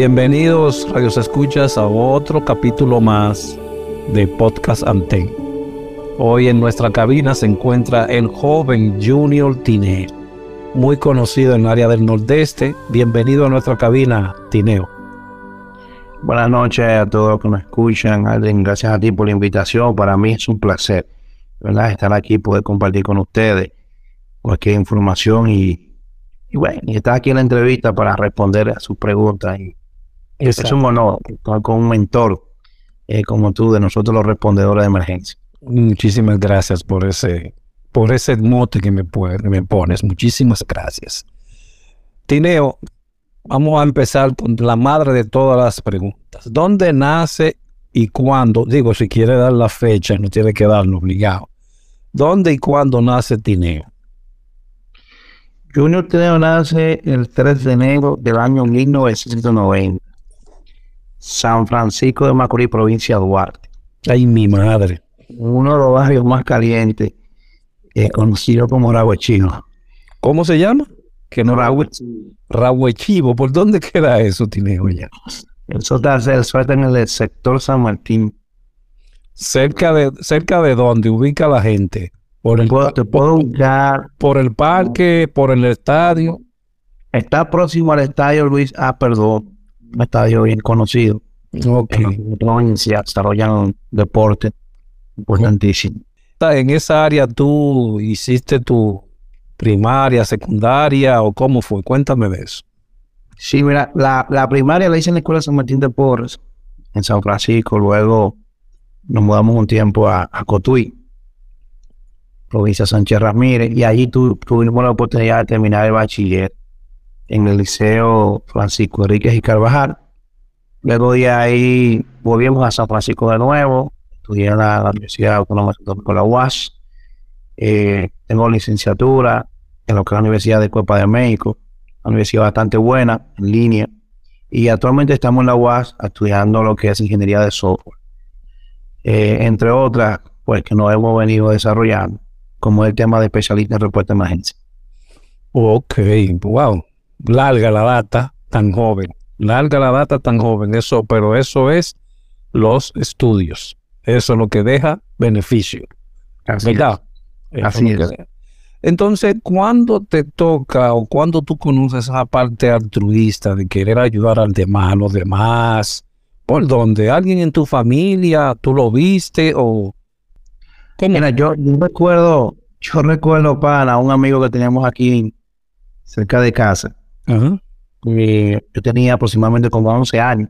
Bienvenidos, Radios Escuchas, a otro capítulo más de Podcast Anten. Hoy en nuestra cabina se encuentra el joven Junior Tineo, muy conocido en el área del Nordeste. Bienvenido a nuestra cabina, Tineo. Buenas noches a todos los que nos escuchan. Alden, gracias a ti por la invitación. Para mí es un placer. Estar aquí, poder compartir con ustedes cualquier información y, y bueno, y estar aquí en la entrevista para responder a sus preguntas y es un honor estar con un mentor eh, como tú, de nosotros los respondedores de emergencia. Muchísimas gracias por ese, por ese mote que me, me pones. Muchísimas gracias. Tineo, vamos a empezar con la madre de todas las preguntas. ¿Dónde nace y cuándo? Digo, si quiere dar la fecha, no tiene que darlo obligado. ¿Dónde y cuándo nace Tineo? Junior Tineo nace el 3 de enero del año 1990 San Francisco de Macorís, provincia de Duarte. Ay, mi madre. Uno de los barrios más calientes, eh, conocido como Rahuechivo. ¿Cómo se llama? Que no Rahuechivo. ¿Por dónde queda eso, Tineo ya? Eso está cerca en el sector San Martín. ¿Cerca de, cerca de dónde ubica la gente? Por el, te puedo. ¿Por el parque? ¿Por el estadio? Está próximo al estadio Luis Ah, perdón un estadio bien conocido. Ok. En provincia desarrollan deporte importantísimo. En esa área tú hiciste tu primaria, secundaria o cómo fue? Cuéntame de eso. Sí, mira, la, la primaria la hice en la Escuela San Martín de Porres, en San Francisco. Luego nos mudamos un tiempo a, a Cotuí, provincia de Sánchez Ramírez, y allí tuvimos la oportunidad de terminar el bachiller en el Liceo Francisco Enríquez y Carvajal. Luego de ahí volvimos a San Francisco de nuevo, estudié en la, Universidad Autónoma de la UAS. Eh, tengo licenciatura en lo que es la Universidad de Copa de México, una universidad bastante buena, en línea. Y actualmente estamos en la UAS estudiando lo que es ingeniería de software. Eh, entre otras, pues que nos hemos venido desarrollando, como el tema de especialista en respuesta a emergencia. Ok, wow. Larga la data tan joven. Larga la data tan joven. Eso, pero eso es los estudios. Eso es lo que deja beneficio. Así ¿Verdad? es. Así es. Entonces, ¿cuándo te toca o cuándo tú conoces esa parte altruista de querer ayudar al demás, a los demás? ¿Por dónde? ¿Alguien en tu familia? ¿Tú lo viste? ¿O cómo? Mira, yo, yo recuerdo, yo recuerdo, pana, un amigo que teníamos aquí cerca de casa. Eh, yo tenía aproximadamente como 11 años.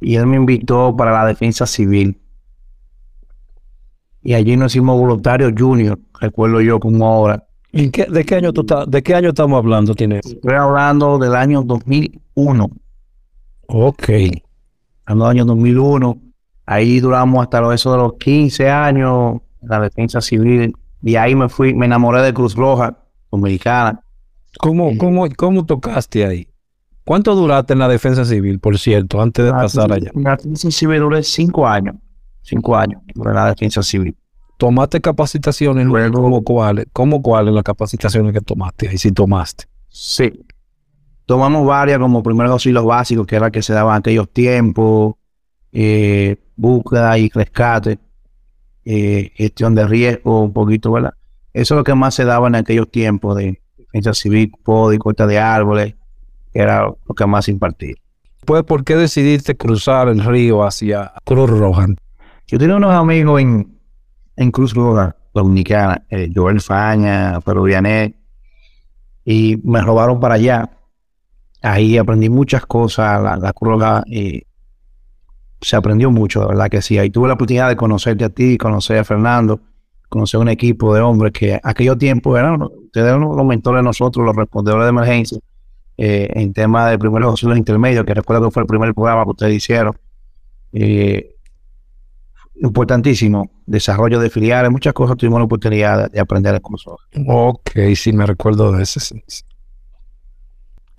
Y él me invitó para la defensa civil. Y allí nos hicimos voluntarios junior, recuerdo yo como ahora. ¿Y qué- de, qué año tú ¿De qué año estamos hablando, tienes? Estoy hablando del año 2001. Ok. Hablando del año 2001. Ahí duramos hasta los, eso de los 15 años en la defensa civil. Y ahí me fui, me enamoré de Cruz Roja Dominicana. ¿Cómo, cómo, ¿Cómo tocaste ahí? ¿Cuánto duraste en la defensa civil, por cierto, antes de pasar allá? En la defensa civil duré 5 años. 5 años duré en la defensa civil. ¿Tomaste capacitaciones luego? ¿Cómo cuáles? ¿Cómo cuáles las capacitaciones que tomaste ahí? Si tomaste. Sí. Tomamos varias como primeros auxilios básicos, que era que se daban en aquellos tiempos, eh, búsqueda y rescate, eh, gestión de riesgo, un poquito, ¿verdad? Eso es lo que más se daba en aquellos tiempos de defensa civil, poda y corta de árboles, que era lo que más impartía. Pues, ¿por qué decidiste cruzar el río hacia Cruz Roja? Yo tenía unos amigos en, en Cruz Roja, Dominicana, eh, Joel Faña, Pedro Vianet, y me robaron para allá. Ahí aprendí muchas cosas, la, la Cruz Roja, eh, se aprendió mucho, de verdad que sí. Ahí tuve la oportunidad de conocerte a ti, conocer a Fernando, conocer un equipo de hombres que aquellos tiempos eran, ustedes eran los mentores de nosotros, los respondedores de emergencia, eh, en tema de primeros auxilios intermedios, que recuerdo que fue el primer programa que ustedes hicieron. Eh, importantísimo, desarrollo de filiales, muchas cosas tuvimos la oportunidad de, de aprender en curso. Ok, sí, me recuerdo de ese. sí.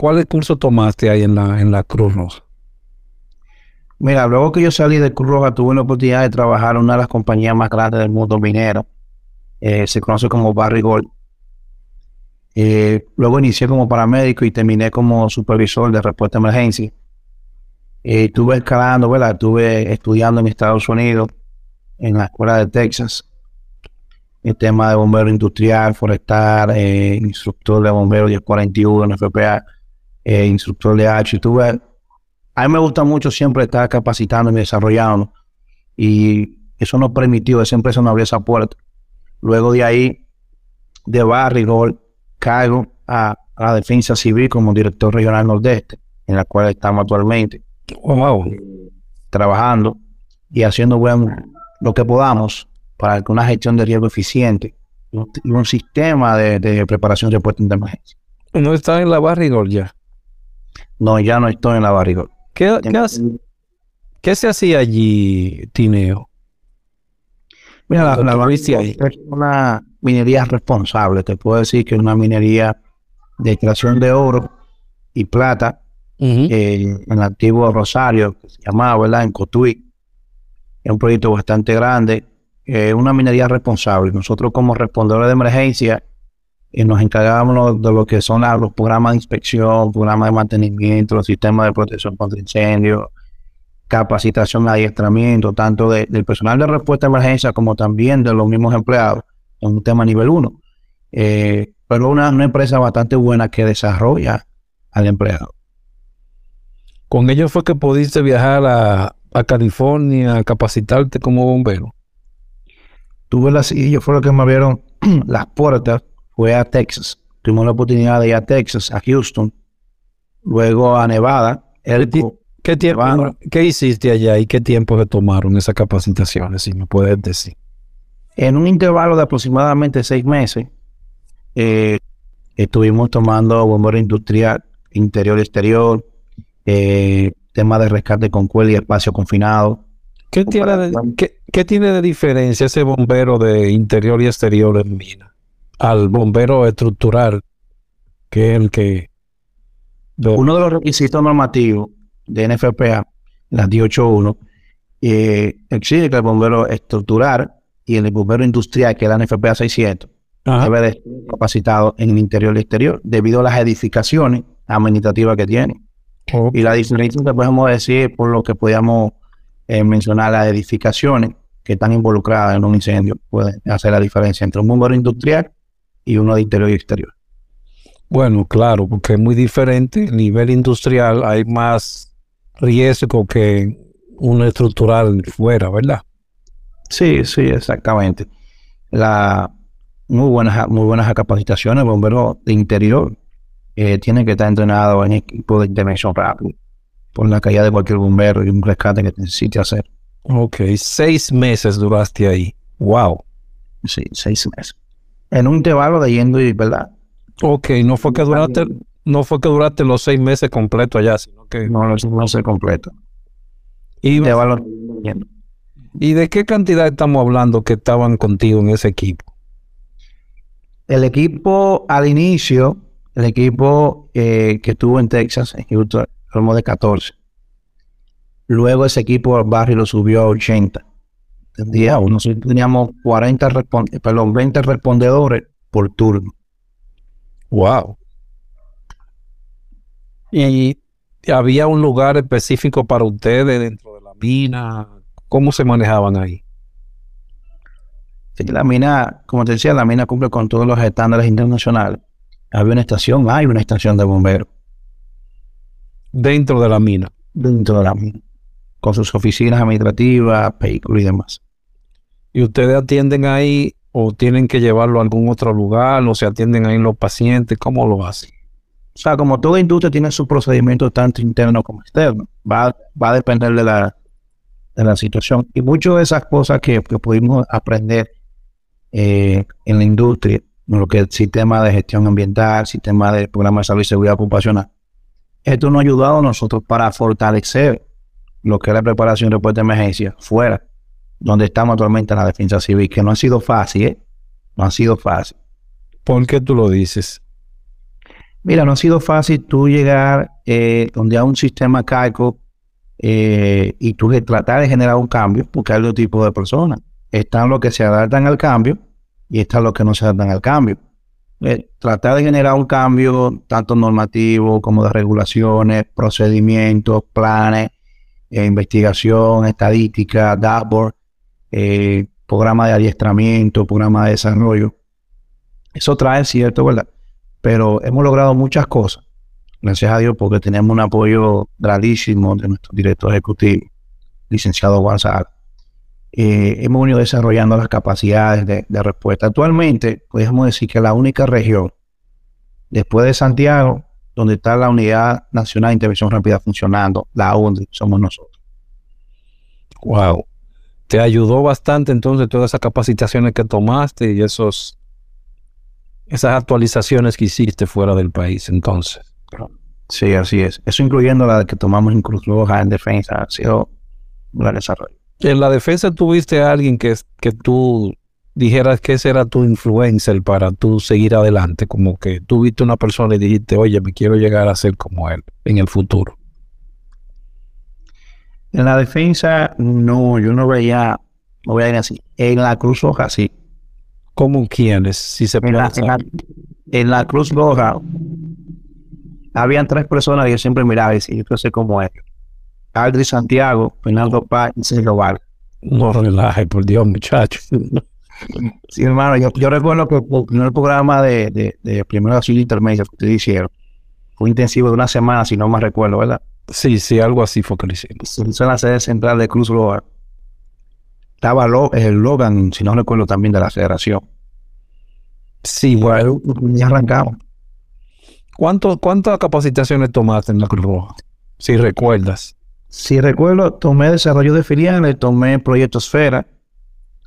¿Cuál curso tomaste ahí en la, en la Cruz Roja? Mira, luego que yo salí de Cruz Roja, tuve la oportunidad de trabajar en una de las compañías más grandes del mundo minero. Eh, se conoce como Barry Gold. Eh, luego inicié como paramédico y terminé como supervisor de respuesta a emergencia. Eh, estuve escalando, ¿verdad? Estuve estudiando en Estados Unidos, en la escuela de Texas, el tema de bombero industrial, forestal, eh, instructor de bombero 1041 en FPA, instructor de H. Tuve a mí me gusta mucho siempre estar capacitando y desarrollando. Y eso nos permitió, esa empresa nos abrió esa puerta. Luego de ahí, de Barrigol, caigo a, a la defensa civil como director regional nordeste, en la cual estamos actualmente Wow. trabajando y haciendo buen, lo que podamos para que una gestión de riesgo eficiente y un, sistema de, de preparación de respuesta de emergencia. ¿No está en la Barrigol ya? No, ya no estoy en la Barrigol. ¿Qué, qué, hace- qué se hacía allí, Tineo? Mira, la, la es una minería responsable. Te puedo decir que es una minería de extracción de oro y plata eh, en el antiguo Rosario, que se llamaba, ¿verdad? En Cotuí. Es un proyecto bastante grande. Es una minería responsable. Nosotros como respondedores de emergencia eh, nos encargábamos de lo que son la- los programas de inspección, programas de mantenimiento, los sistemas de protección contra incendios, capacitación, adiestramiento, tanto de- del personal de respuesta a emergencia como también de los mismos empleados, es un tema nivel 1. pero una, una empresa bastante buena que desarrolla al empleado. Con ellos fue que pudiste viajar a, a California a capacitarte como bombero. Tuve las, y ellos fueron los que me abrieron las puertas, fue a Texas. Tuvimos la oportunidad de ir a Texas, a Houston, luego a Nevada, Elko, ¿Qué tiempo, Bueno. qué hiciste allá y qué tiempo se tomaron esas capacitaciones? Si me puedes decir. En un intervalo de aproximadamente seis meses, eh, estuvimos tomando bombero industrial, interior y exterior, eh, tema de rescate con cuerda y espacio confinado, ¿Qué tiene, de, ¿qué, tiene de diferencia ese bombero de interior y exterior en mina al bombero estructural, que es el que... Uno de los requisitos normativos de NFPA, la 181, eh, exige que el bombero estructural y el bombero industrial, que es la NFPA 600, debe de estar capacitado en el interior y exterior debido a las edificaciones administrativas que tiene. Y la diferencia que podemos decir por lo que podíamos eh, mencionar las edificaciones que están involucradas en un incendio, pueden hacer la diferencia entre un bombero industrial y uno de interior y exterior. Bueno, claro, porque es muy diferente. A nivel industrial hay más riesgo que uno estructural fuera, ¿verdad? Sí, sí, exactamente. La, muy buenas, muy buenas capacitaciones. Bombero de interior eh, tiene que estar entrenado en equipo de intervención rápida por la caída de cualquier bombero y un rescate que necesite hacer. Ok, seis meses duraste ahí. Wow. Sí, seis meses. En un intervalo de yendo y verdad. Ok, no fue que duraste, no fue que duraste los seis meses completos allá, sino que. No, los seis meses. Y, ¿Y de qué cantidad estamos hablando que estaban contigo en ese equipo? El equipo al inicio, el equipo eh, que estuvo en Texas, en Houston, formó de 14. Luego ese equipo al barrio lo subió a 80. Nosotros teníamos 40 perdón, 20 respondedores por turno. Wow. Y había un lugar específico para ustedes dentro de la mina. ¿Cómo se manejaban ahí? la mina, como te decía, la mina cumple con todos los estándares internacionales. Había una estación, hay una estación de bomberos. Dentro de la mina. Dentro de la mina. Con sus oficinas administrativas, vehículos y demás. ¿Y ustedes atienden ahí o tienen que llevarlo a algún otro lugar o se atienden ahí los pacientes? ¿Cómo lo hacen? O sea, como toda industria tiene su procedimiento tanto interno como externo. Va, va a depender de la, de la situación. Y muchas de esas cosas que, que pudimos aprender eh, en la industria, lo que es sistema de gestión ambiental, sistema de programa de salud y seguridad ocupacional, esto nos ha ayudado a nosotros para fortalecer lo que es la preparación de respuesta de emergencia fuera, donde estamos actualmente en la defensa civil, que no ha sido fácil, ¿eh? No ha sido fácil. ¿Por qué tú lo dices? Mira, no ha sido fácil tú llegar eh, donde hay un sistema caico eh, y tú tratar de generar un cambio, porque hay dos tipos de personas. Están los que se adaptan al cambio y están los que no se adaptan al cambio. Eh, tratar de generar un cambio tanto normativo como de regulaciones, procedimientos, planes, eh, investigación, estadística, dashboard, eh, programa de adiestramiento, programa de desarrollo. Eso trae cierto, ¿verdad? Pero hemos logrado muchas cosas, gracias a Dios, porque tenemos un apoyo grandísimo de nuestro director ejecutivo, licenciado González eh, hemos venido desarrollando las capacidades de, respuesta. Actualmente, podemos decir que la única región, después de Santiago, donde está la Unidad Nacional de Intervención Rápida funcionando, la UNDI, somos nosotros. Wow. ¿Te ayudó bastante entonces todas esas capacitaciones que tomaste y esos esas actualizaciones que hiciste fuera del país entonces? Sí, así es. Eso incluyendo la que tomamos en Cruz Roja en defensa, ha sido un gran desarrollo. En la defensa tuviste a alguien que, que tú dijeras que ese era tu influencer para tú seguir adelante, como que tú viste una persona y dijiste, oye, me quiero llegar a ser como él en el futuro. En la defensa, no, yo no veía, no voy a ir así. En la Cruz Roja, sí. ¿Cómo quiénes? Si se en, la, en, la, Cruz Roja, habían tres personas que yo siempre miraba y decía, yo ser como él. Aldri Santiago, Fernando Paz y Sergio Vargas. No relaje, por Dios, muchacho. sí, hermano, yo, recuerdo que el el programa de, de, de primero auxilio intermedio que ustedes hicieron fue intensivo de una semana, si no me recuerdo, ¿verdad? Sí, sí, algo así fue que lo hicimos. en la sede central de Cruz Roja. Estaba el Logan, si no recuerdo, también de la federación. Sí, bueno. Ya arrancamos. ¿Cuántas capacitaciones tomaste en la Cruz Roja? Si recuerdas. Si recuerdo, tomé desarrollo de filiales, tomé proyecto Esfera,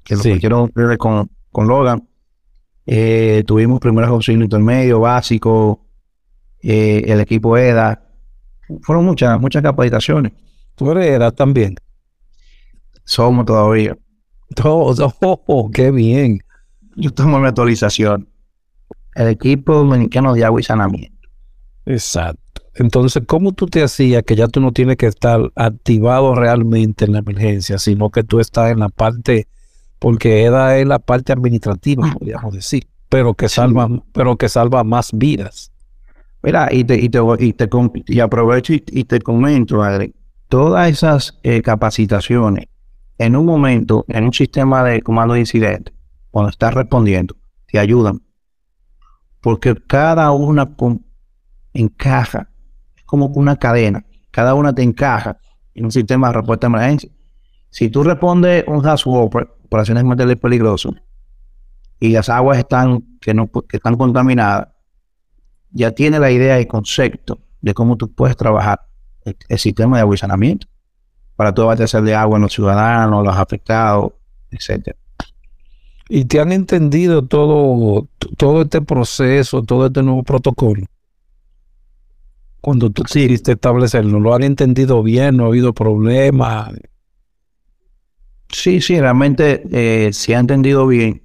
que lo quiero ver con, con Logan. Eh, tuvimos primeros auxilios intermedio, básico, eh, el equipo EDA. Fueron muchas, muchas capacitaciones. ¿Tú eres EDA también? Somos todavía. Todos, oh, qué bien. Yo tomo mi actualización. El equipo dominicano de agua y saneamiento. Exacto. Entonces, ¿cómo tú te hacías que ya tú no tienes que estar activado realmente en la emergencia, sino que tú estás en la parte, porque EDA es la parte administrativa, podríamos decir, pero que salva, pero que salva más vidas. Mira, y te, y te, y te y aprovecho y, y te comento, Adri, todas esas eh, capacitaciones, en un momento, en un sistema de comando de incidente, cuando estás respondiendo, te ayudan. Porque cada una encaja, es como una cadena, cada una te encaja en un sistema de respuesta de emergencia. Si tú respondes un HASWOPER, operaciones materiales peligrosos, y las aguas están, que no, que están contaminadas, ya tiene la idea y concepto de cómo tú puedes trabajar el, sistema de saneamiento para todo abastecer de agua a los ciudadanos, los afectados, etcétera. Y te han entendido todo, todo este proceso, todo este nuevo protocolo. Cuando tú Sí. quisiste establecerlo, ¿lo han entendido bien? ¿No ha habido problemas? Sí, sí, realmente eh, se ha entendido bien.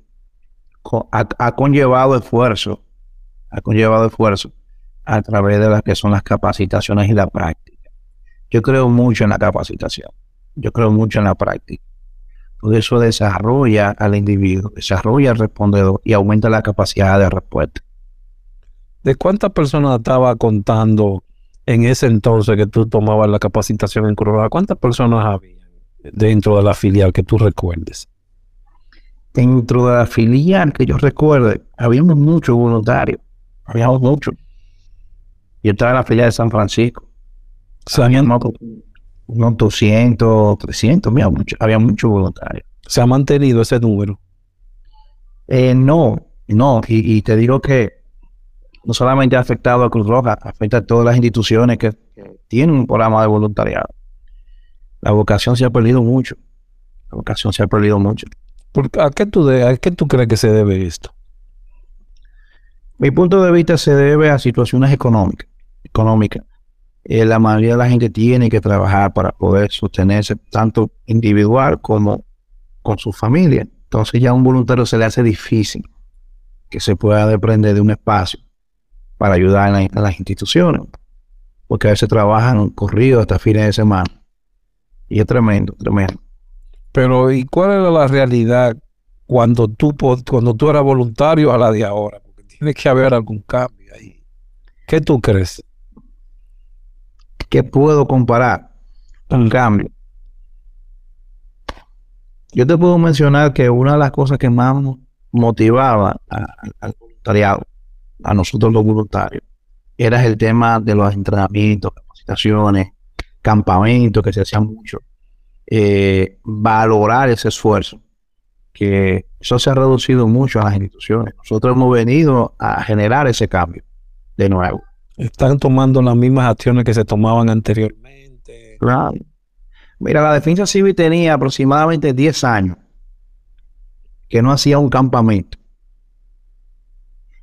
Ha, ha conllevado esfuerzo, ha conllevado esfuerzo a través de las que son las capacitaciones y la práctica. Yo creo mucho en la capacitación, yo creo mucho en la práctica. Porque eso desarrolla al individuo, desarrolla al respondedor y aumenta la capacidad de respuesta. ¿De cuántas personas estaba contando en ese entonces que tú tomabas la capacitación en Curva? ¿Cuántas personas había dentro de la filial que tú recuerdes? Dentro de la filial que yo recuerde, habíamos muchos voluntarios, habíamos muchos. Yo estaba en la filial de San Francisco. Se Había han, unos, unos 200, 300, había mucho, había muchos voluntarios. se ha mantenido ese número. Eh, no, no, y, y te digo que no solamente ha afectado a Cruz Roja, afecta a todas las instituciones que, que tienen un programa de voluntariado. La vocación se ha perdido mucho. La vocación se ha perdido mucho. ¿Por- ¿A qué, tú de- ¿A qué tú crees que se debe esto? Mi punto de vista se debe a situaciones económicas. económicas. Eh, la mayoría de la gente tiene que trabajar para poder sostenerse tanto individual como con su familia. Entonces ya a un voluntario se le hace difícil que se pueda desprender de un espacio para ayudar en las instituciones. Porque a veces trabajan corrido hasta fines de semana. Y es tremendo, tremendo. Pero, ¿y cuál era la realidad cuando tú, cuando tú eras voluntario a la de ahora? Porque tiene que haber algún cambio ahí. ¿Qué tú crees? ¿Qué puedo comparar? Un cambio. Yo te puedo mencionar que una de las cosas que más mo- motivaba a- al voluntariado, a nosotros los voluntarios, era el tema de los entrenamientos, capacitaciones, campamentos que se hacían mucho. Eh, valorar ese esfuerzo, que eso se ha reducido mucho en las instituciones. Nosotros hemos venido a generar ese cambio de nuevo. Están tomando las mismas acciones que se tomaban anteriormente. Claro. Mira, la defensa civil tenía aproximadamente 10 años que no hacía un campamento.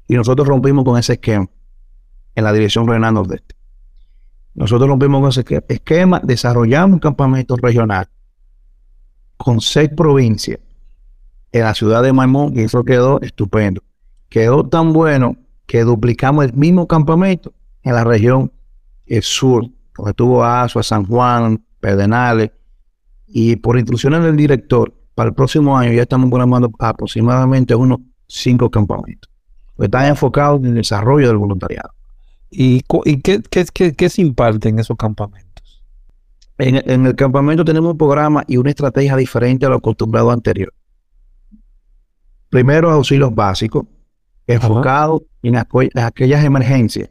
Y nosotros rompimos con ese esquema en la dirección regional nordeste. Nosotros rompimos con ese esque- esquema, desarrollamos un campamento regional con seis provincias en la ciudad de Maimón y eso quedó estupendo. Quedó tan bueno que duplicamos el mismo campamento en la región sur, donde estuvo Azua, San Juan, Pedernales, y por instrucciones del director, para el próximo año ya estamos programando aproximadamente unos cinco campamentos. que Están enfocados en el desarrollo del voluntariado. ¿Y, qué, qué, qué- qué se imparte en esos campamentos? En, en el campamento tenemos un programa y una estrategia diferente a lo acostumbrado anterior. Primero, auxilios básicos, enfocados en aquellas emergencias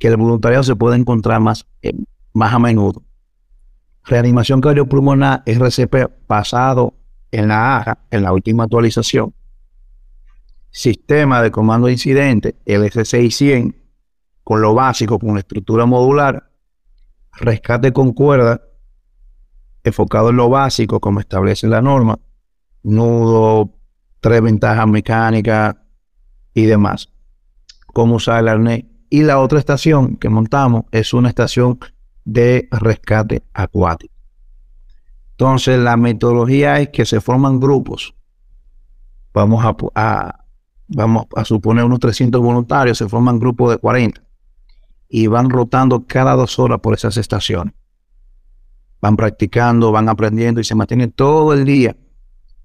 que el voluntariado se puede encontrar más, eh, más a menudo. Reanimación cardiopulmonar RCP basado en la AJA, en la última actualización. Sistema de comando de incidente, el S6100, con lo básico, con la estructura modular. Rescate con cuerda, enfocado en lo básico, como establece la norma. Nudo, tres ventajas mecánicas y demás. Cómo usar el arnés. Y la otra estación que montamos es una estación de rescate acuático. Entonces, la metodología es que se forman grupos. Vamos a, vamos a suponer unos 300 voluntarios, se forman grupos de 40 y van rotando cada dos horas por esas estaciones. Van practicando, van aprendiendo y se mantienen todo el día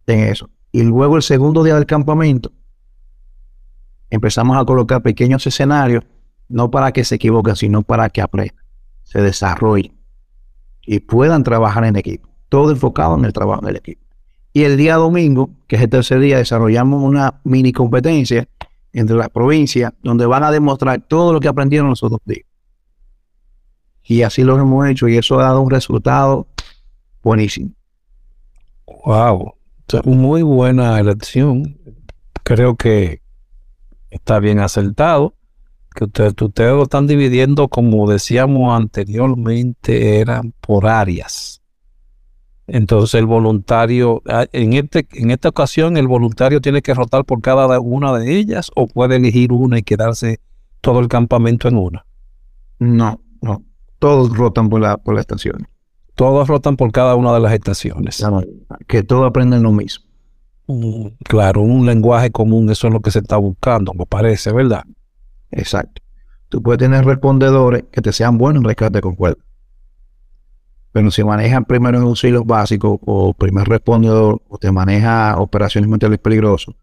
en eso. Y luego el segundo día del campamento empezamos a colocar pequeños escenarios, no para que se equivoquen, sino para que aprendan, se desarrollen y puedan trabajar en equipo. Todo enfocado en el trabajo del equipo. Y el día domingo, que es el tercer día, desarrollamos una mini competencia entre las provincias donde van a demostrar todo lo que aprendieron los otros días. Y así lo hemos hecho y eso ha dado un resultado buenísimo. Wow. Muy buena elección. Creo que está bien acertado. Que ustedes, ustedes lo están dividiendo, como decíamos anteriormente, eran por áreas. Entonces el voluntario, ah, en, este, en esta ocasión, el voluntario tiene que rotar por cada una de ellas o puede elegir una y quedarse todo el campamento en una. No, no. Todos rotan por la, por la estación. Todos rotan por cada una de las estaciones. Que todos aprenden lo mismo. Mm, Claro, un lenguaje común, eso es lo que se está buscando, me parece, ¿verdad? Exacto. Tú puedes tener respondedores que te sean buenos en rescate con cuerda. Pero si manejan primeros auxilios básicos o primer respondedor o te maneja operaciones mentales peligrosas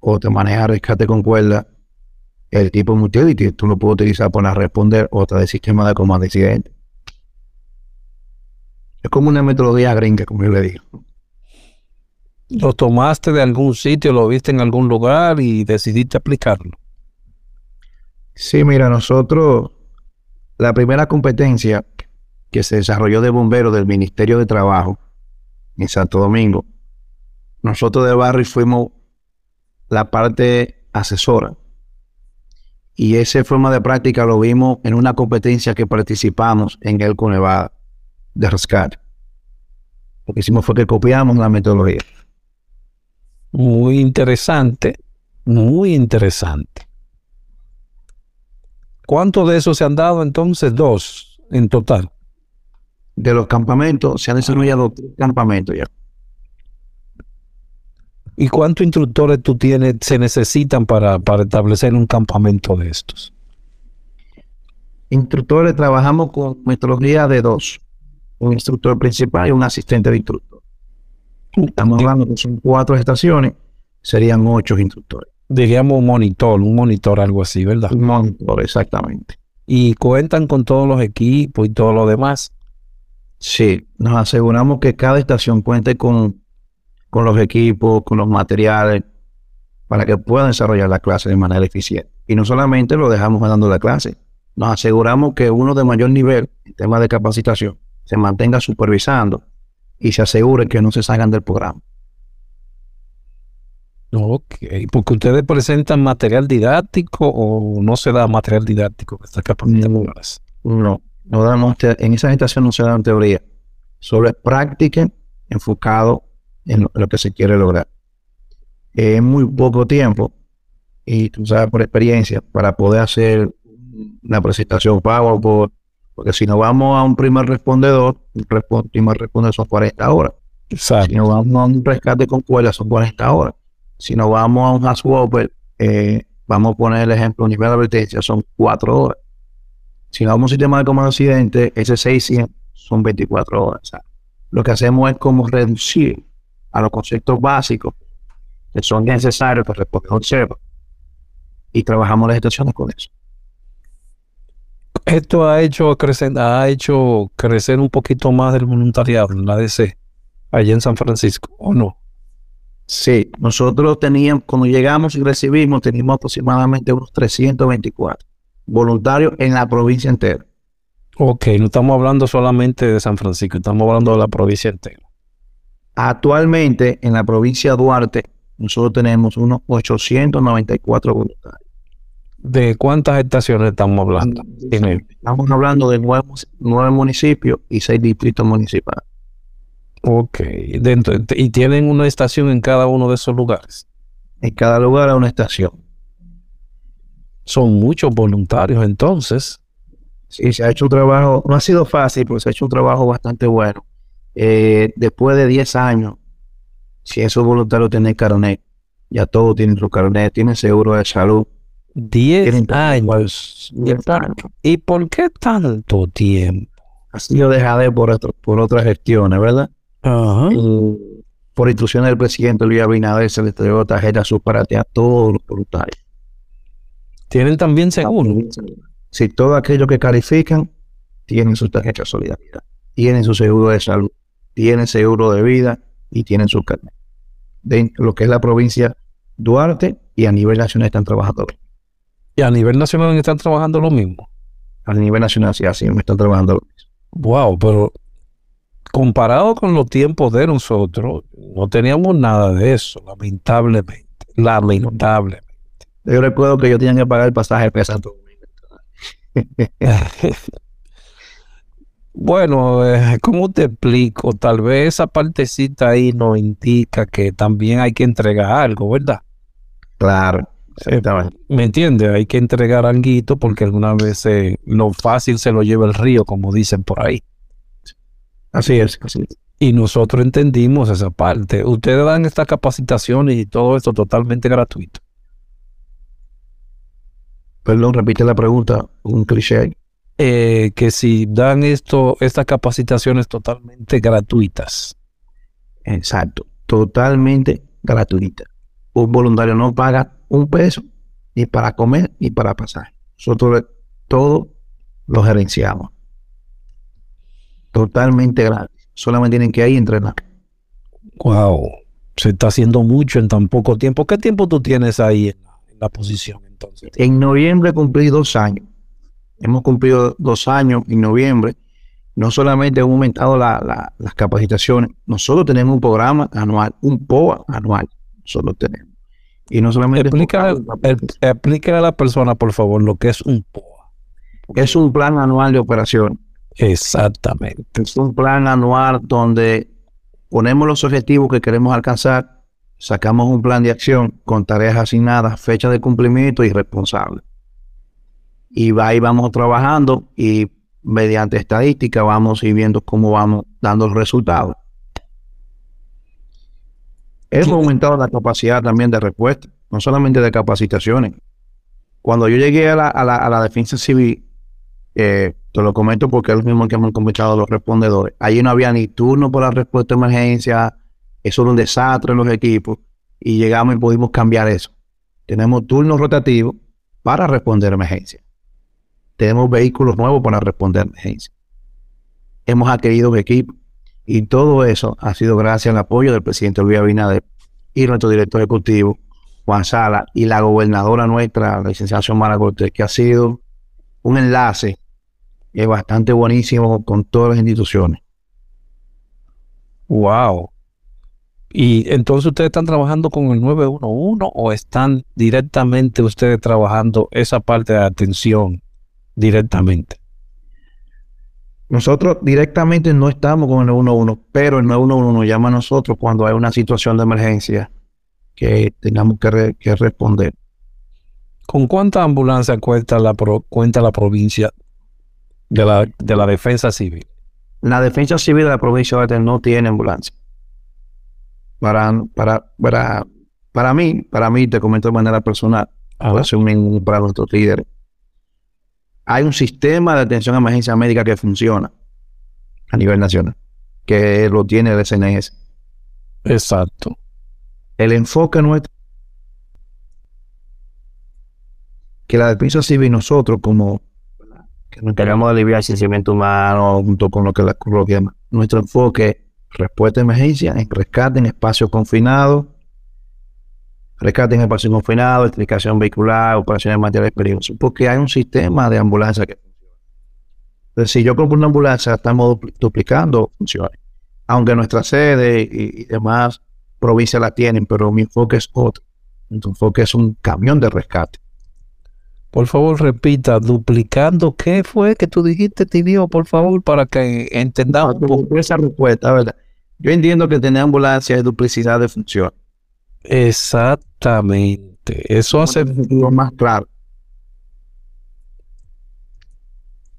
o te maneja rescate con cuerda, el tipo de utility tú lo puedes utilizar para responder otra del sistema de comando de incidente. Es como una metodología gringa, como yo le digo. ¿Lo tomaste de algún sitio, lo viste en algún lugar y decidiste aplicarlo? Sí, mira, nosotros, la primera competencia que se desarrolló de bomberos del Ministerio de Trabajo en Santo Domingo, nosotros de Barry fuimos la parte asesora. Y esa forma de práctica lo vimos en una competencia que participamos en el Nevada de rescate. Lo que hicimos fue que copiamos la metodología. Muy interesante, muy interesante. ¿Cuántos de esos se han dado entonces? Dos en total. De los campamentos, se han desarrollado tres campamentos ya. ¿Y cuántos instructores tú tienes, se necesitan para, para establecer un campamento de estos? Instructores trabajamos con metodología de dos. Un instructor principal y un asistente de instructor. Estamos hablando que son cuatro estaciones, serían ocho instructores. Diríamos un monitor, un monitor, algo así, ¿verdad? Un monitor, exactamente. Y cuentan con todos los equipos y todo lo demás. Sí, nos aseguramos que cada estación cuente con, con los equipos, con los materiales, para que puedan desarrollar la clase de manera eficiente. Y no solamente lo dejamos dando la clase, nos aseguramos que uno de mayor nivel en temas de capacitación se mantenga supervisando y se asegure que no se salgan del programa. Ok, porque ustedes presentan material didáctico o no se da material didáctico en estas capacitaciones. No, no damos en esa estación no se dan teoría, solo es práctica enfocado en lo, que se quiere lograr. Es muy poco tiempo y tú sabes por experiencia para poder hacer una presentación PowerPoint, porque si no vamos a un primer respondedor, un primer respondedor son 40 horas. Exacto. Si no vamos a un rescate con cuerda son 40 horas. Si no vamos a un haswhopper, eh, vamos a poner el ejemplo, nivel de advertencia, son 4 horas. Si no vamos a un sistema de comando accidente, ese 600 son 24 horas. Lo que hacemos es como reducir a los conceptos básicos que son necesarios para responder un observa y trabajamos las estaciones con eso. Esto ha hecho crecer, ha hecho crecer un poquito más del voluntariado en la ADC, allá en San Francisco, ¿o no? Sí, nosotros teníamos, cuando llegamos y recibimos, teníamos aproximadamente unos 324 voluntarios en la provincia entera. Ok, no estamos hablando solamente de San Francisco, estamos hablando de la provincia entera. Actualmente en la provincia de Duarte, nosotros tenemos unos 894 voluntarios. ¿De cuántas estaciones estamos hablando? Estamos hablando de nueve, nueve municipios y seis distritos municipales. Ok, dentro, y tienen una estación en cada uno de esos lugares. En cada lugar hay una estación. Son muchos voluntarios entonces. Sí, se ha hecho un trabajo, no ha sido fácil, pero se ha hecho un trabajo bastante bueno eh, después de 10 años, si esos voluntarios tienen carnet, ya todos tienen su carnet, tienen seguro de salud. 10 Tienen- años. 10 años. ¿Y por qué tanto tiempo? Ha sido dejada por, otro- por otras gestiones, ¿verdad? Y por instrucciones del presidente Luis Abinader se le entregó tarjeta superate a todos los voluntarios. Tienen también seguro. Si todos aquellos que califican tienen su tarjeta de solidaridad, tienen su seguro de salud, tienen seguro de vida y tienen su carnet. De lo que es la provincia Duarte y a nivel nacional están trabajando. Y a nivel nacional están trabajando lo mismo. A nivel nacional sí, así mismo están trabajando. Wow, pero comparado con los tiempos de nosotros, no teníamos nada de eso, lamentablemente. Lamentablemente. Yo recuerdo que yo tenía que pagar el pasaje para Santo Domingo. Bueno, eh, ¿cómo te explico? Tal vez esa partecita ahí nos indica que también hay que entregar algo, ¿verdad? Claro, exactamente. ¿Me entiendes? Hay que entregar algo porque algunas veces lo fácil se lo lleva el río, como dicen por ahí. Así es, así es. Y nosotros entendimos esa parte. Ustedes dan estas capacitaciones y todo esto totalmente gratuito. Perdón, repite la pregunta, un cliché. Eh, que si dan esto, estas capacitaciones totalmente gratuitas. Exacto, totalmente gratuita. Un voluntario no paga un peso ni para comer ni para pasar. Nosotros todo lo gerenciamos. Totalmente gratis. Solamente tienen que ir a entrenar. Wow, se está haciendo mucho en tan poco tiempo. ¿Qué tiempo tú tienes ahí en la, en la posición entonces? En noviembre cumplí dos años. Hemos cumplido dos años en noviembre. No solamente hemos aumentado la- la- las capacitaciones, nosotros tenemos un programa anual, un POA anual. Nosotros tenemos. Y no solamente el- explícale a la persona, por favor, lo que es un POA. Es un plan anual de operación. Exactamente. Es un plan anual donde ponemos los objetivos que queremos alcanzar, sacamos un plan de acción con tareas asignadas, fecha de cumplimiento y responsable. Y ahí vamos trabajando y mediante estadística vamos ir viendo cómo vamos dando los resultados. Hemos aumentado la capacidad también de respuesta, no solamente de capacitaciones. Cuando yo llegué a la, a la- a la defensa civil, eh, te lo comento porque es lo mismo que hemos comentado los respondedores. Allí no había ni turno por la respuesta de emergencia, eso era un desastre en los equipos y llegamos y pudimos cambiar eso. Tenemos turnos rotativos para responder emergencia. Tenemos vehículos nuevos para responder emergencia. Hemos adquirido equipos y todo eso ha sido gracias al apoyo del presidente Luis Abinader y nuestro director ejecutivo Juan Sala y la gobernadora nuestra, la licenciada Xiomara Cortés, que ha sido un enlace es bastante buenísimo con todas las instituciones. Wow. Y entonces ustedes están trabajando con el 911 o están directamente ustedes trabajando esa parte de atención directamente. Nosotros directamente no estamos con el 911, pero el 911 nos llama a nosotros cuando hay una situación de emergencia que tengamos que, re- que responder. ¿Con cuánta ambulancia cuenta la, pro- cuenta la provincia de la, de la defensa civil? La defensa civil de la provincia de no tiene ambulancia. Para, para, para, para mí, para mí, te comento de manera personal, un- para nuestros líderes. Hay un sistema de atención a emergencia médica que funciona a nivel nacional, que lo tiene el SNS. Exacto. El enfoque nuestro, que la defensa civil, nosotros como que nos aliviar el sentimiento humano junto con lo que la Cruz llama, nuestro enfoque es respuesta a emergencia, en rescate en espacios confinados, rescate en espacios confinados, explicación vehicular, operaciones de materiales peligrosos, porque hay un sistema de ambulancia que funciona. Si yo compro una ambulancia, estamos dupli- duplicando funciones, aunque nuestra sede y, y demás provincias la tienen, pero mi enfoque es otro. Mi enfoque es un camión de rescate. Por favor, repita, duplicando, ¿qué fue que tú dijiste, Tinio? Por favor, para que entendamos esa respuesta, ¿verdad? Yo entiendo que tener ambulancia es duplicidad de función. Exactamente. Eso hace lo más claro.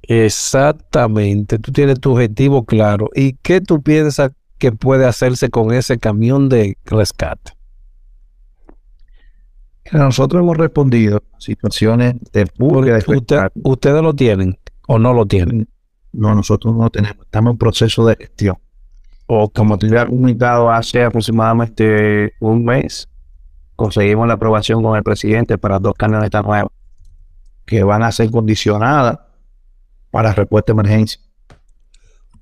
Exactamente, tú tienes tu objetivo claro. ¿Y qué tú piensas que puede hacerse con ese camión de rescate? Nosotros hemos respondido a situaciones de. Usted, ¿Ustedes lo tienen o no lo tienen? No, nosotros no lo tenemos. Estamos en proceso de gestión. O como te había comunicado hace aproximadamente un mes, conseguimos la aprobación con el presidente para dos camionetas nuevas que van a ser condicionadas para respuesta de emergencia.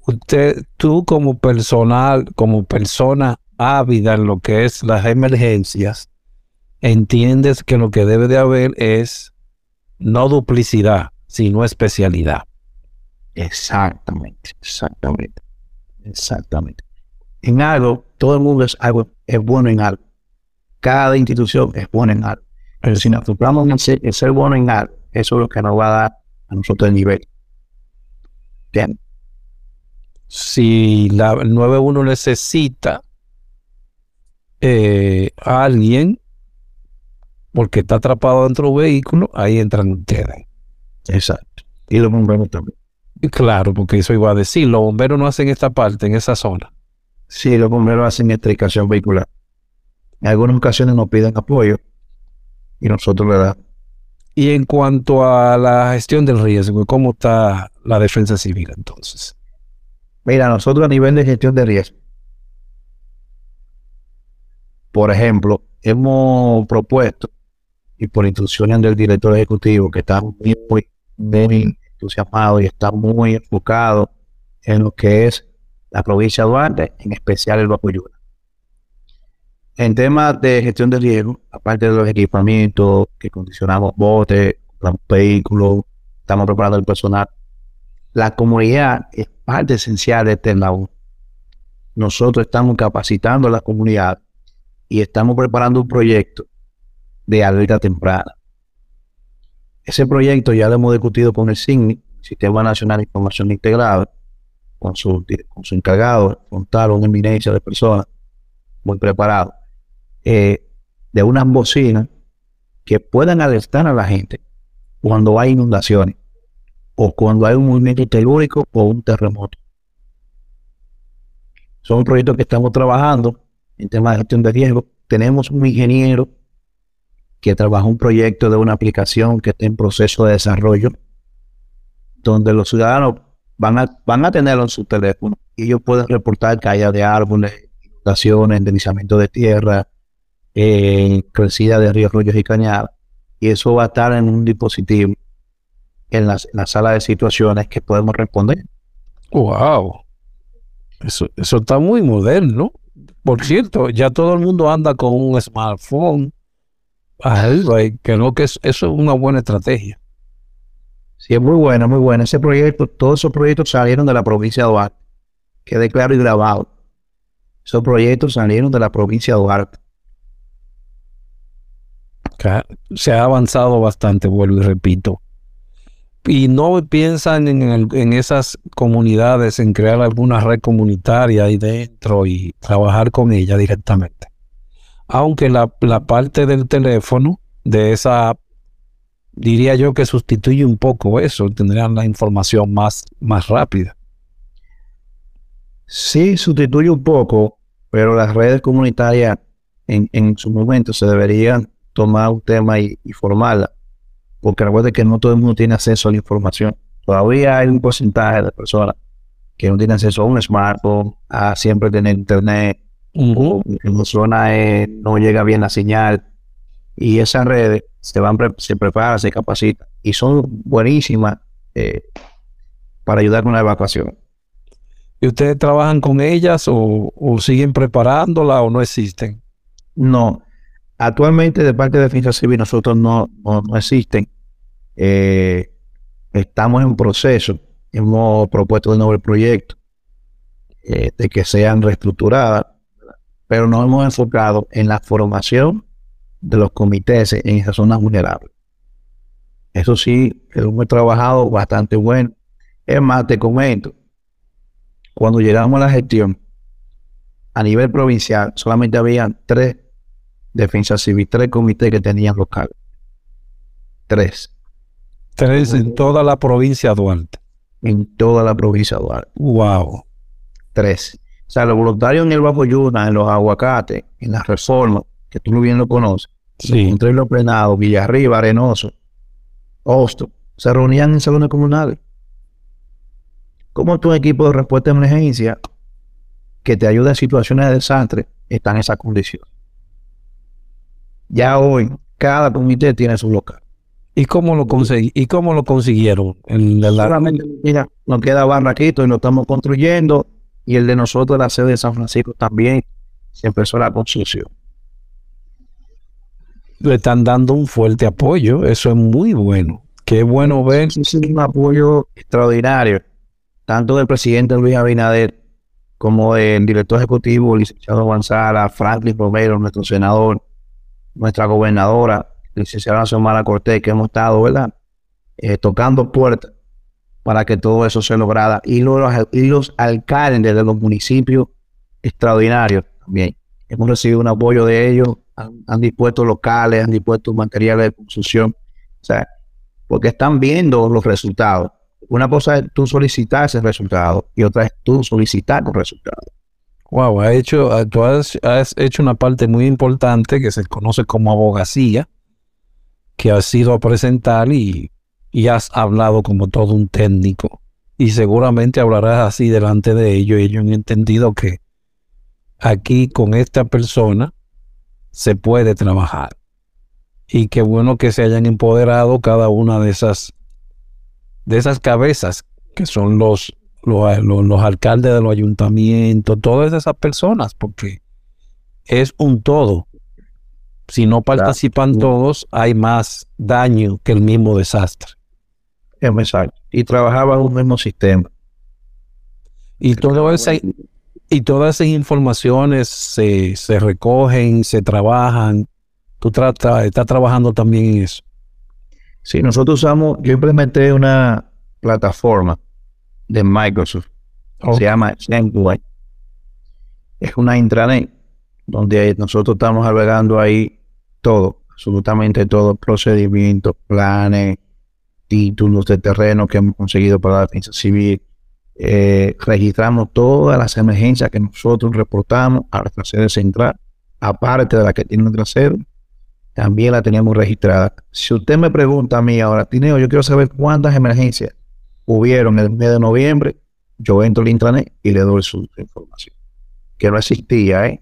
Usted, tú como personal, como persona ávida en lo que es las emergencias, entiendes que lo que debe de haber es no duplicidad, sino especialidad. Exactamente, exactamente, exactamente. En algo, todo el mundo es, algo, es bueno en algo. Cada institución es buena en algo. Pero si nos enfocamos en ser, en ser bueno en algo, eso es lo que nos va a dar a nosotros el nivel. Bien. Si la 91 necesita eh, a alguien porque está atrapado dentro del vehículo, ahí entran ustedes. Exacto. Y los bomberos también. Claro, porque eso iba a decir, los bomberos no hacen esta parte, en esa zona. Sí, los bomberos hacen electrificación vehicular. En algunas ocasiones nos piden apoyo y nosotros le damos. Y en cuanto a la gestión del riesgo, ¿cómo está la defensa civil entonces? Mira, nosotros a nivel de gestión de riesgo, por ejemplo, hemos propuesto y por instrucciones del director ejecutivo, que está muy, muy, entusiasmado y está muy enfocado en lo que es la provincia de Duarte, en especial el Bapuyura. En temas de gestión de riesgo, aparte de los equipamientos, que condicionamos botes, vehículos, estamos preparando el personal, la comunidad es parte esencial de este labor. Nosotros estamos capacitando a la comunidad y estamos preparando un proyecto de alerta temprana. Ese proyecto ya lo hemos discutido con el CINI, Sistema Nacional de Información Integrada, con su, con su encargado, contar una eminencia de personas muy preparadas, eh, de unas bocinas que puedan alertar a la gente cuando hay inundaciones o cuando hay un movimiento telúrico o un terremoto. Son proyectos que estamos trabajando en temas de gestión de riesgo. Tenemos un ingeniero que trabaja un proyecto de una aplicación que está en proceso de desarrollo, donde los ciudadanos van a, van a tenerlo en su teléfono y ellos pueden reportar caída de árboles, inundaciones, deslizamiento de tierra, eh, crecida de ríos, arroyos y cañadas. Y eso va a estar en un dispositivo en la, sala de situaciones que podemos responder. ¡Wow! Eso, eso está muy moderno. Por cierto, ya todo el mundo anda con un smartphone que no, que eso es una buena estrategia. Sí, es muy buena, muy buena. Ese proyecto, todos esos proyectos salieron de la provincia de Duarte. Quede claro y grabado. Esos proyectos salieron de la provincia de Duarte. Se ha avanzado bastante, vuelvo y repito. Y no piensan en, en esas comunidades, en crear alguna red comunitaria ahí dentro y trabajar con ella directamente aunque la, parte del teléfono de esa, diría yo que sustituye un poco eso, tendrían la información más, más rápida. Sí, sustituye un poco, pero las redes comunitarias en, en su momento se deberían tomar un tema y, formarla, porque recuerde que no todo el mundo tiene acceso a la información. Todavía hay un porcentaje de personas que no tienen acceso a un smartphone, a siempre tener internet, en la zona no llega bien la señal y esas redes se van se preparan, se capacitan y son buenísimas eh, para ayudar con la evacuación. ¿Y ustedes trabajan con ellas o, siguen preparándola o no existen? No, actualmente de parte de Defensa Civil nosotros no, no, existen. Eh, estamos en proceso, hemos propuesto de nuevo el proyecto eh, de que sean reestructuradas pero nos hemos enfocado en la formación de los comités en esas zonas vulnerables. Eso sí, hemos trabajado bastante bueno. Es más, te comento, cuando llegamos a la gestión, a nivel provincial, solamente habían tres defensas civiles, tres comités que tenían local. Tres. Tres en toda la provincia de Duarte. en toda la provincia de Duarte. Wow. 13. O sea, los voluntarios en el Bajo Yuna, en los aguacates, en las reformas, que tú bien lo conoces, Sí. entre los plenados, Villarriba, Arenoso, Hosto, se reunían en salones comunales. ¿Cómo tu equipo de respuesta de emergencia que te ayuda en situaciones de desastre está en esa condición? Ya hoy, cada comité tiene su local. ¿Y cómo lo consegui ¿Y cómo lo consiguieron? En la- la- Solamente, mira, nos queda Barraquito y lo estamos construyendo. Y el de nosotros, la sede de San Francisco, también se empezó la construcción. le están dando un fuerte apoyo. Eso es muy bueno. Qué bueno ver. Sí, un apoyo extraordinario, tanto del presidente Luis Abinader como del director ejecutivo, licenciado González, Franklin Romero, nuestro senador, nuestra gobernadora, licenciada Xiomara Cortés, que hemos estado, ¿verdad? Eh, tocando puertas para que todo eso se lograra. Y los, y los alcaldes de los municipios extraordinarios también. Hemos recibido un apoyo de ellos, han, dispuesto locales, han dispuesto materiales de construcción. O sea, porque están viendo los resultados. Una cosa es tú solicitar ese resultado y otra es tú solicitar los resultados. Wow, ha hecho, ah, tú has, has hecho una parte muy importante que se conoce como abogacía, que has ido a presentar y, y has hablado como todo un técnico. Y seguramente hablarás así delante de ellos. Ellos han entendido que aquí con esta persona se puede trabajar. Y qué bueno que se hayan empoderado cada una de esas, de esas cabezas que son los los, los- los alcaldes de los ayuntamientos, todas esas personas, porque es un todo. Si no participan todos, hay más daño que el mismo desastre. Exacto. Y trabajaba en un mismo sistema. Y, todo ese- y todas esas informaciones se, se recogen, se trabajan. Tú trata, estás trabajando también en eso. Sí, nosotros usamos, yo implementé una plataforma de Microsoft, Ok. se llama SendWay. Es una intranet donde nosotros estamos albergando ahí todo, absolutamente todo, procedimientos, planes, títulos de terreno que hemos conseguido para la defensa civil. Eh, registramos todas las emergencias que nosotros reportamos a nuestra sede central, aparte de la que tiene nuestra sede, también la teníamos registrada. Si usted me pregunta a mí ahora, Tineo, yo quiero saber cuántas emergencias hubieron en el mes de noviembre, yo entro al intranet y le doy su información. Que no existía, ¿eh?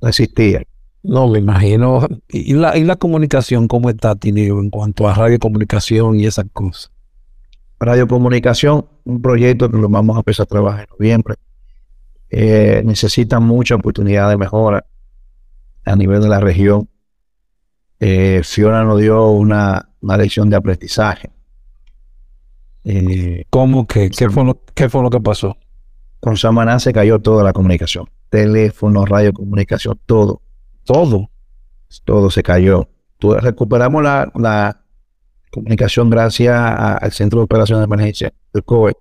No existía. No, me imagino. ¿Y la, y la comunicación cómo está, Tineo, en cuanto a radiocomunicación y esas cosas? Radiocomunicación, un proyecto que lo vamos a empezar a trabajar en noviembre. Eh, necesita mucha oportunidad de mejora a nivel de la región. Eh, Fiona nos dio una, una lección de aprendizaje. Eh, ¿Cómo que? ¿Qué fue lo, qué fue lo que pasó? con Samaná se cayó toda la comunicación. Teléfono, radiocomunicación, todo. Todo. Todo se cayó. Recuperamos la, comunicación gracias al Centro de Operaciones de Emergencia, el COE,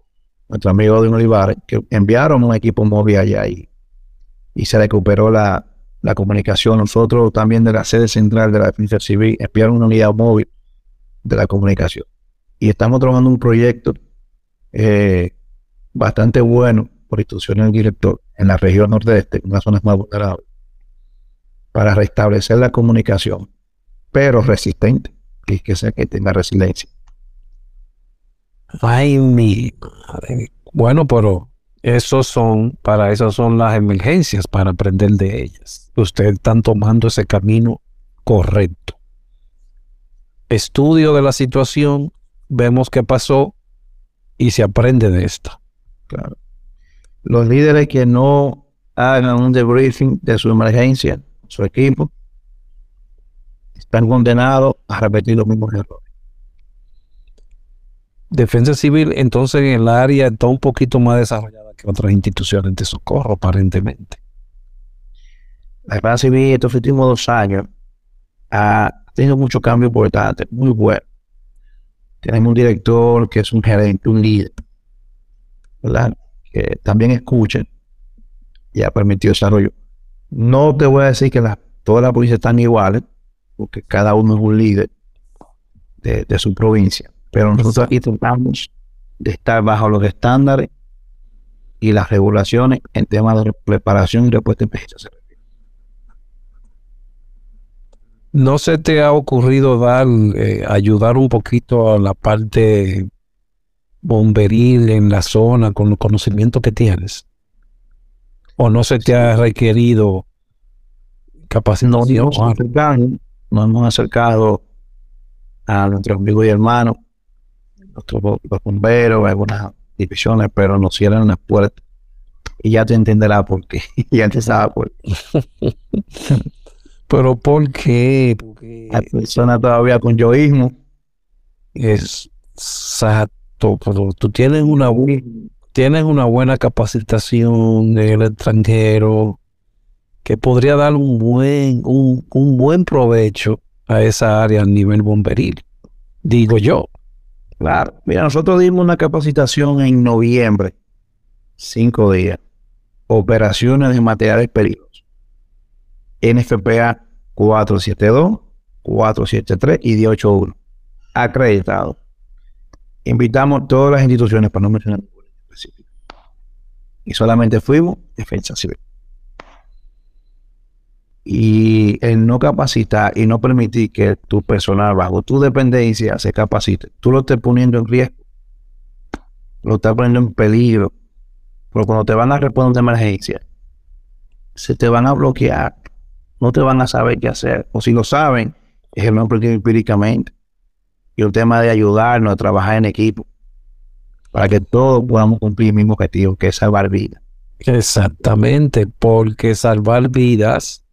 nuestro amigo de Olivares, que enviaron un equipo móvil allá y, y se recuperó la, la comunicación. Nosotros también de la sede central de la Defensa Civil enviaron una unidad móvil de la comunicación. Y estamos trabajando un proyecto eh, bastante bueno por instrucciones del director en la región nordeste, en las zonas más vulnerables, para restablecer la comunicación, pero resistente, y que sea que tenga resiliencia. Ay, mi madre. Bueno, pero esos son, para eso son las emergencias, para aprender de ellas. Ustedes están tomando ese camino correcto. Estudio de la situación, vemos qué pasó y se aprende de esto. Claro. Los líderes que no hagan un debriefing de su emergencia, su equipo, están condenados a repetir los mismos errores. Defensa civil, entonces, en el área está un poquito más desarrollada que otras instituciones de socorro, aparentemente. La Defensa Civil estos últimos dos años ha tenido muchos cambios importantes, muy buenos. Tenemos un director que es un gerente, un líder, ¿verdad? Que también escucha y ha permitido desarrollo. No te voy a decir que las- todas las policías están iguales, porque cada uno es un líder de, de su provincia, pero nosotros aquí tratamos de estar bajo los estándares y las regulaciones en temas de preparación y respuesta emergencia. ¿No se te ha ocurrido dar, eh, ayudar un poquito a la parte bomberil en la zona con los conocimientos que tienes? ¿O no se te ha requerido capacitación? Nos hemos acercado a nuestros amigos y hermanos, nuestros bomberos, algunas divisiones, pero nos cierran las puertas. Y ya te entenderá por qué. ya te sabe por qué. pero ¿por qué? Porque la persona todavía con yoísmo. Es exacto, pero tú tienes una, tienes una buena capacitación en el extranjero que podría dar un buen, un, un buen provecho a esa área a nivel bomberil, digo yo. Claro, mira, nosotros dimos una capacitación en noviembre, cinco días, operaciones de materiales peligrosos, NFPA 472, 473 y 181, acreditado. Invitamos todas las instituciones, para no mencionar y solamente fuimos defensa civil y el no capacitar y no permitir que tu personal bajo tu dependencia se capacite, tú lo estás poniendo en riesgo, lo estás poniendo en peligro, porque cuando te van a responder de emergencia, se te van a bloquear, no te van a saber qué hacer, o si lo saben, es el no empíricamente. Y el tema de ayudarnos a trabajar en equipo, para que todos podamos cumplir el mismo objetivo, que es salvar vidas. Exactamente, porque salvar vidas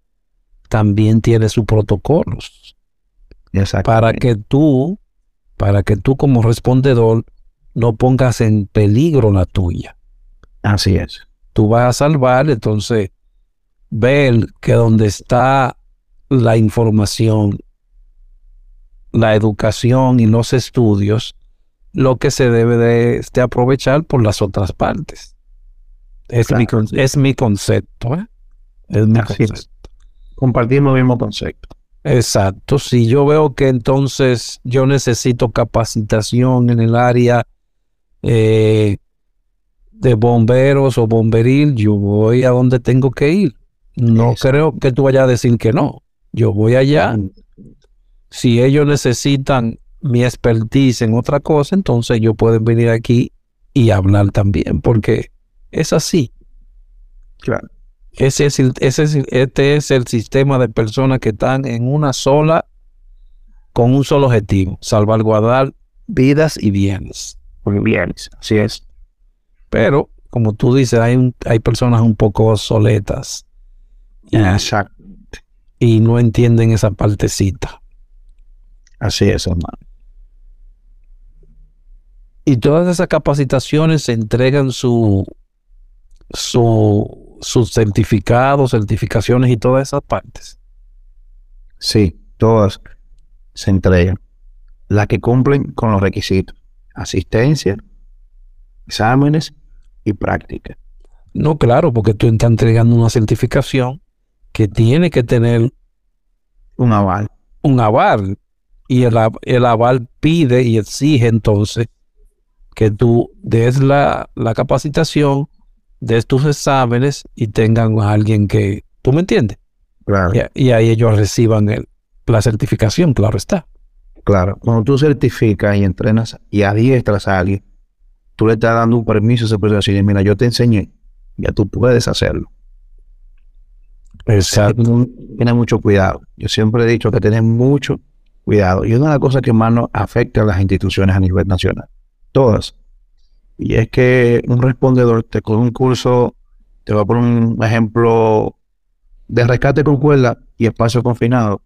también tiene sus protocolos. Para que tú, para que tú como respondedor no pongas en peligro la tuya. Así es. Tú vas a salvar, entonces ver que donde está la información, la educación y los estudios, lo que se debe de, aprovechar por las otras partes. Es, mi, es mi concepto. ¿eh? Es mi concepto compartimos el mismo concepto. Exacto. Si yo veo que entonces yo necesito capacitación en el área eh, de bomberos o bomberil, yo voy a donde tengo que ir. No creo que tú vayas a decir que no. Yo voy allá. Si ellos necesitan mi expertise en otra cosa, entonces ellos pueden venir aquí y hablar también, porque es así. Claro. Ese es ese este es el sistema de personas que están en una sola, con un solo objetivo, salvaguardar vidas y bienes. Bienes, así es. Pero, como tú dices, hay, hay personas un poco soletas. Exacto. Y no entienden esa partecita. Así es, hermano. Y todas esas capacitaciones se entregan su, su sus certificados, certificaciones y todas esas partes. Sí, todas se entregan. Las que cumplen con los requisitos. Asistencia, exámenes y práctica. No, claro, porque tú estás entregando una certificación que tiene que tener un aval. Un aval. Y el, el aval pide y exige entonces que tú des la, la capacitación de tus exámenes y tengan a alguien que, ¿tú me entiendes? Claro. Y, ahí ellos reciban el, la certificación, claro está. Claro, cuando tú certificas y entrenas y adiestras a alguien, tú le estás dando un permiso a esa persona decir, mira, yo te enseñé, ya tú puedes hacerlo. Exacto. Tiene mucho cuidado. Yo siempre he dicho que tener mucho cuidado. Y es una de las cosas que más nos afecta a las instituciones a nivel nacional. Todas. Y es que un respondedor te con un curso, te va a poner un ejemplo de rescate con cuerda y espacio confinado.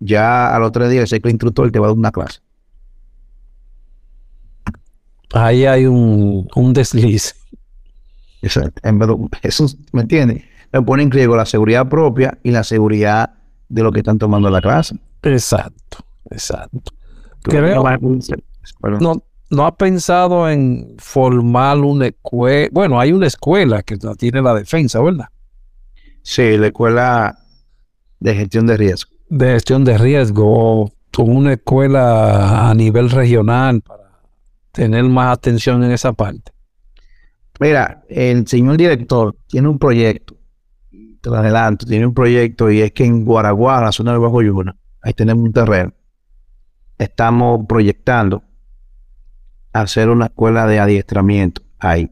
Ya al otro día ese instructor te va a dar una clase. Ahí hay un, un desliz. Exacto. Eso, ¿me entiendes? Me pone en riesgo la seguridad propia y la seguridad de lo que están tomando la clase. Exacto, exacto. Creo, no, ¿No ha pensado en formar una escuela? Bueno, hay una escuela que tiene la defensa, ¿verdad? Sí, la escuela de gestión de riesgo. De gestión de riesgo, con una escuela a nivel regional tener más atención en esa parte. Mira, el señor director tiene un proyecto, te lo adelanto, tiene un proyecto y es que en Guaraguara, zona de Bajo Yuna, ahí tenemos un terreno. Estamos proyectando hacer una escuela de adiestramiento ahí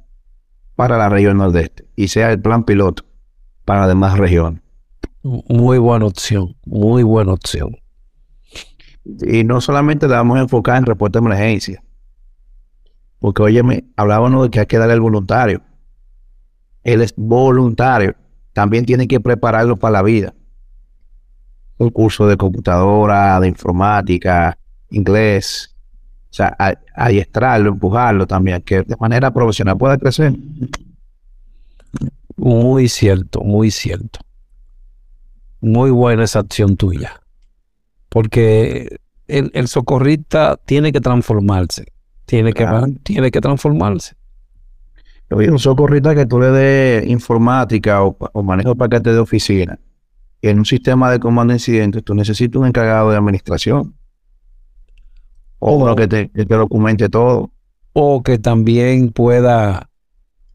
para la región nordeste y sea el plan piloto para las demás regiones. Muy buena opción, muy buena opción. Y no solamente la vamos a enfocar en reporte de emergencia, porque oye, hablábamos de que hay que darle al voluntario. Él es voluntario, también tiene que prepararlo para la vida. Un curso de computadora, de informática, inglés, o sea, adiestrarlo, empujarlo también, que de manera profesional pueda crecer. Muy cierto, muy cierto. Muy buena esa acción tuya. Porque el, socorrista tiene que transformarse. Tiene, que, tiene que transformarse. Oye, un socorrista que tú le des informática o, manejo de paquete de oficina. En un sistema de comando de incidentes, tú necesitas un encargado de administración. O uno que te, que te documente todo. O que también pueda,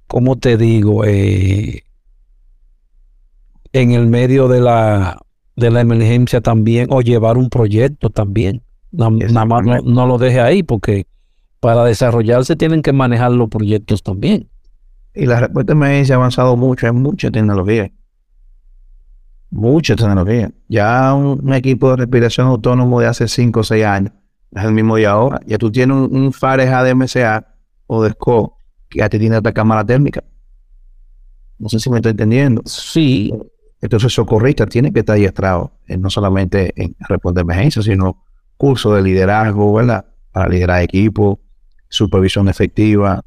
¿cómo te digo? Eh, en el medio de la de la emergencia también o llevar un proyecto también. Nada más no, lo deje ahí porque para desarrollarse tienen que manejar los proyectos también. Y la respuesta de emergencia ha avanzado mucho, hay mucha tecnología. Mucha tecnología. Ya un, equipo de respiración autónomo de hace 5 o 6 años es el mismo de ahora. Ya tú tienes un, un Fares ADMCA o de SCO que ya te tiene esta cámara térmica. No sé si me estoy entendiendo. Sí, entonces, socorrista tiene que estar adiestrado, no solamente en responder emergencias, sino curso de liderazgo, ¿verdad? Para liderar equipo, supervisión efectiva,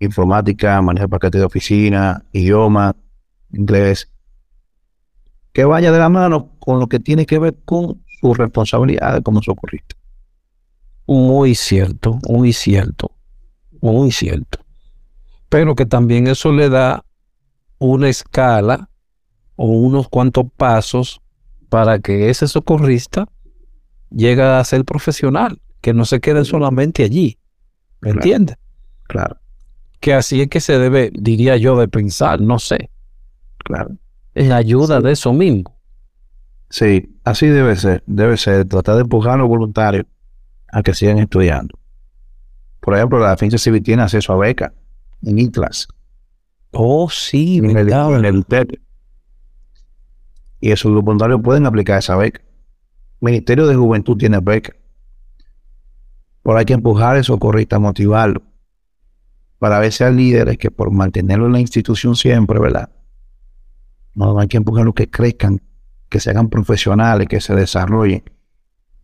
informática, manejo de paquete de oficina, idioma, inglés. Que vaya de la mano con lo que tiene que ver con su responsabilidad como socorrista. Muy cierto, muy cierto, muy cierto. Pero que también eso le da una escala o unos cuantos pasos para que ese socorrista llegue a ser profesional, que no se quede solamente allí. ¿Me entiendes? Claro. Que así es que se debe, diría yo, de pensar, no sé. Claro. En ayuda de eso mismo. Sí, así debe ser. Debe ser tratar de empujar a los voluntarios a que sigan estudiando. Por ejemplo, la defensa civil tiene acceso a beca en ITLAS. Oh, sí, en el, en el y esos voluntarios pueden aplicar esa beca. Ministerio de Juventud tiene beca. Por hay que empujar a socorrista, motivarlo. Para ver si hay líderes que por mantenerlo en la institución siempre, ¿verdad? No hay que empujarlos que crezcan, que se hagan profesionales, que se desarrollen.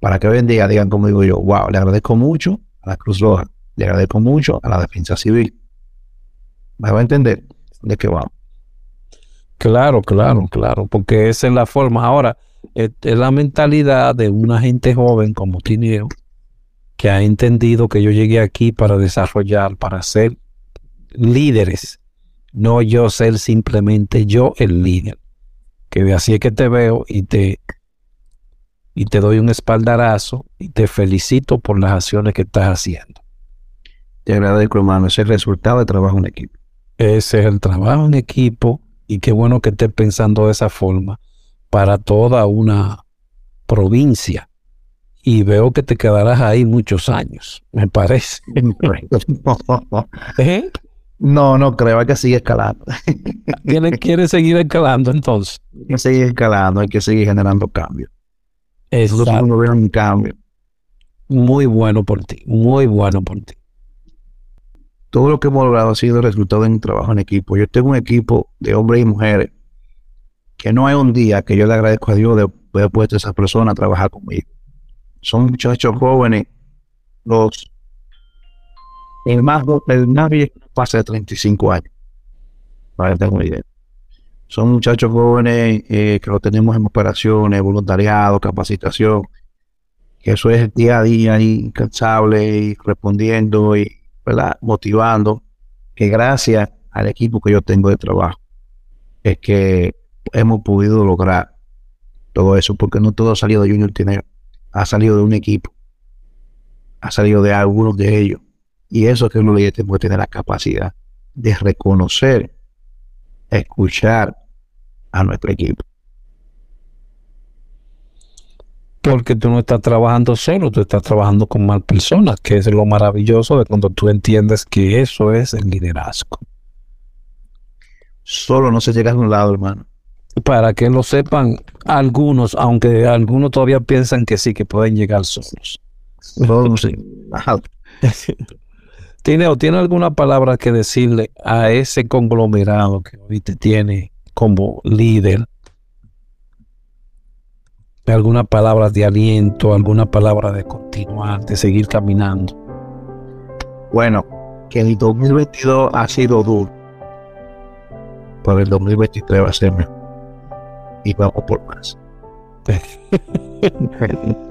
Para que hoy digan, como digo yo, wow, le agradezco mucho a la Cruz Roja, le agradezco mucho a la Defensa Civil. ¿Me va a entender de qué vamos? Claro, claro, claro, porque esa es la forma. Ahora, es, la mentalidad de una gente joven como Tineo, que ha entendido que yo llegué aquí para desarrollar, para ser líderes, no yo ser simplemente yo el líder. Que así es que te veo y te, y te doy un espaldarazo y te felicito por las acciones que estás haciendo. Te agradezco, hermano. Ese es el resultado de trabajo en equipo. Ese es el trabajo en equipo y qué bueno que estés pensando de esa forma para toda una provincia. Y veo que te quedarás ahí muchos años, me parece. ¿Eh? No, no creo, hay que seguir escalando. ¿Quiere, seguir escalando entonces? Hay que seguir escalando, hay que seguir generando cambios. Exacto. un cambio. Muy bueno por ti, muy bueno por ti todo lo que hemos logrado ha sido resultado de un trabajo en equipo. Yo tengo un equipo de hombres y mujeres que no hay un día que yo le agradezco a Dios de haber puesto a esa persona a trabajar conmigo. Son muchachos jóvenes, los el más, el más pasa de 35 años, para que tengan una idea. Son muchachos jóvenes eh, que lo tenemos en operaciones, voluntariado, capacitación, que eso es día a día incansable y respondiendo y motivando que gracias al equipo que yo tengo de trabajo es que hemos podido lograr todo eso, porque no todo ha salido de Junior tiene ha salido de un equipo, ha salido de algunos de ellos, Y eso que los líderes tenemos que tener la capacidad de reconocer, escuchar a nuestro equipo. Porque tú no estás trabajando solo, tú estás trabajando con más personas, que es lo maravilloso de cuando tú entiendes que eso es el liderazgo. Solo no se llega a un lado, hermano. Para que lo sepan algunos, aunque algunos todavía piensan que sí, que pueden llegar solos. Solo sí. ¿Tiene, ¿Tiene alguna palabra que decirle a ese conglomerado que hoy te tiene como líder? alguna palabra de aliento, alguna palabra de continuar, de seguir caminando. Bueno, que el 2022 ha sido duro, pero el 2023 va a ser mejor. Y vamos por más.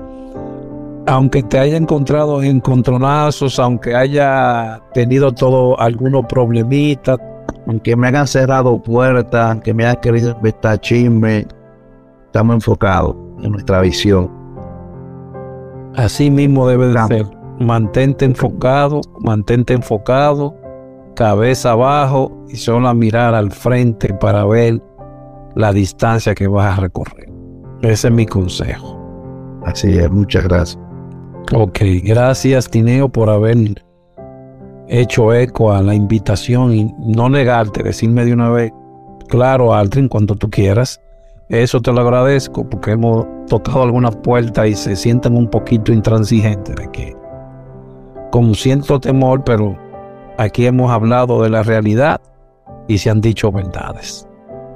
aunque te haya encontrado encontronazos, aunque haya tenido todo algunos problemitas, aunque me hayan cerrado puertas, aunque me hayan querido inventar chisme, estamos enfocados en nuestra visión. Así mismo debe de ser. Mantente enfocado, mantente enfocado, cabeza abajo y solo a mirar al frente para ver la distancia que vas a recorrer. Ese es mi consejo. Así es, muchas gracias. Ok, gracias Tineo por haber hecho eco a la invitación y no negarte, decirme de una vez, claro, Aldrin, cuando tú quieras. Eso te lo agradezco porque hemos tocado algunas puertas y se sienten un poquito intransigentes de que, con cierto temor, pero aquí hemos hablado de la realidad y se han dicho verdades.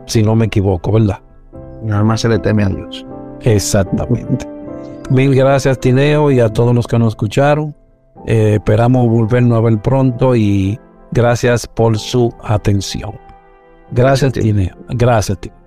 Si no me equivoco, ¿verdad? Nada más se le teme a Dios. Exactamente. Mil gracias, Tineo, y a todos los que nos escucharon. Eh, esperamos volvernos a ver pronto y gracias por su atención. Gracias, Tineo. Gracias, Tineo.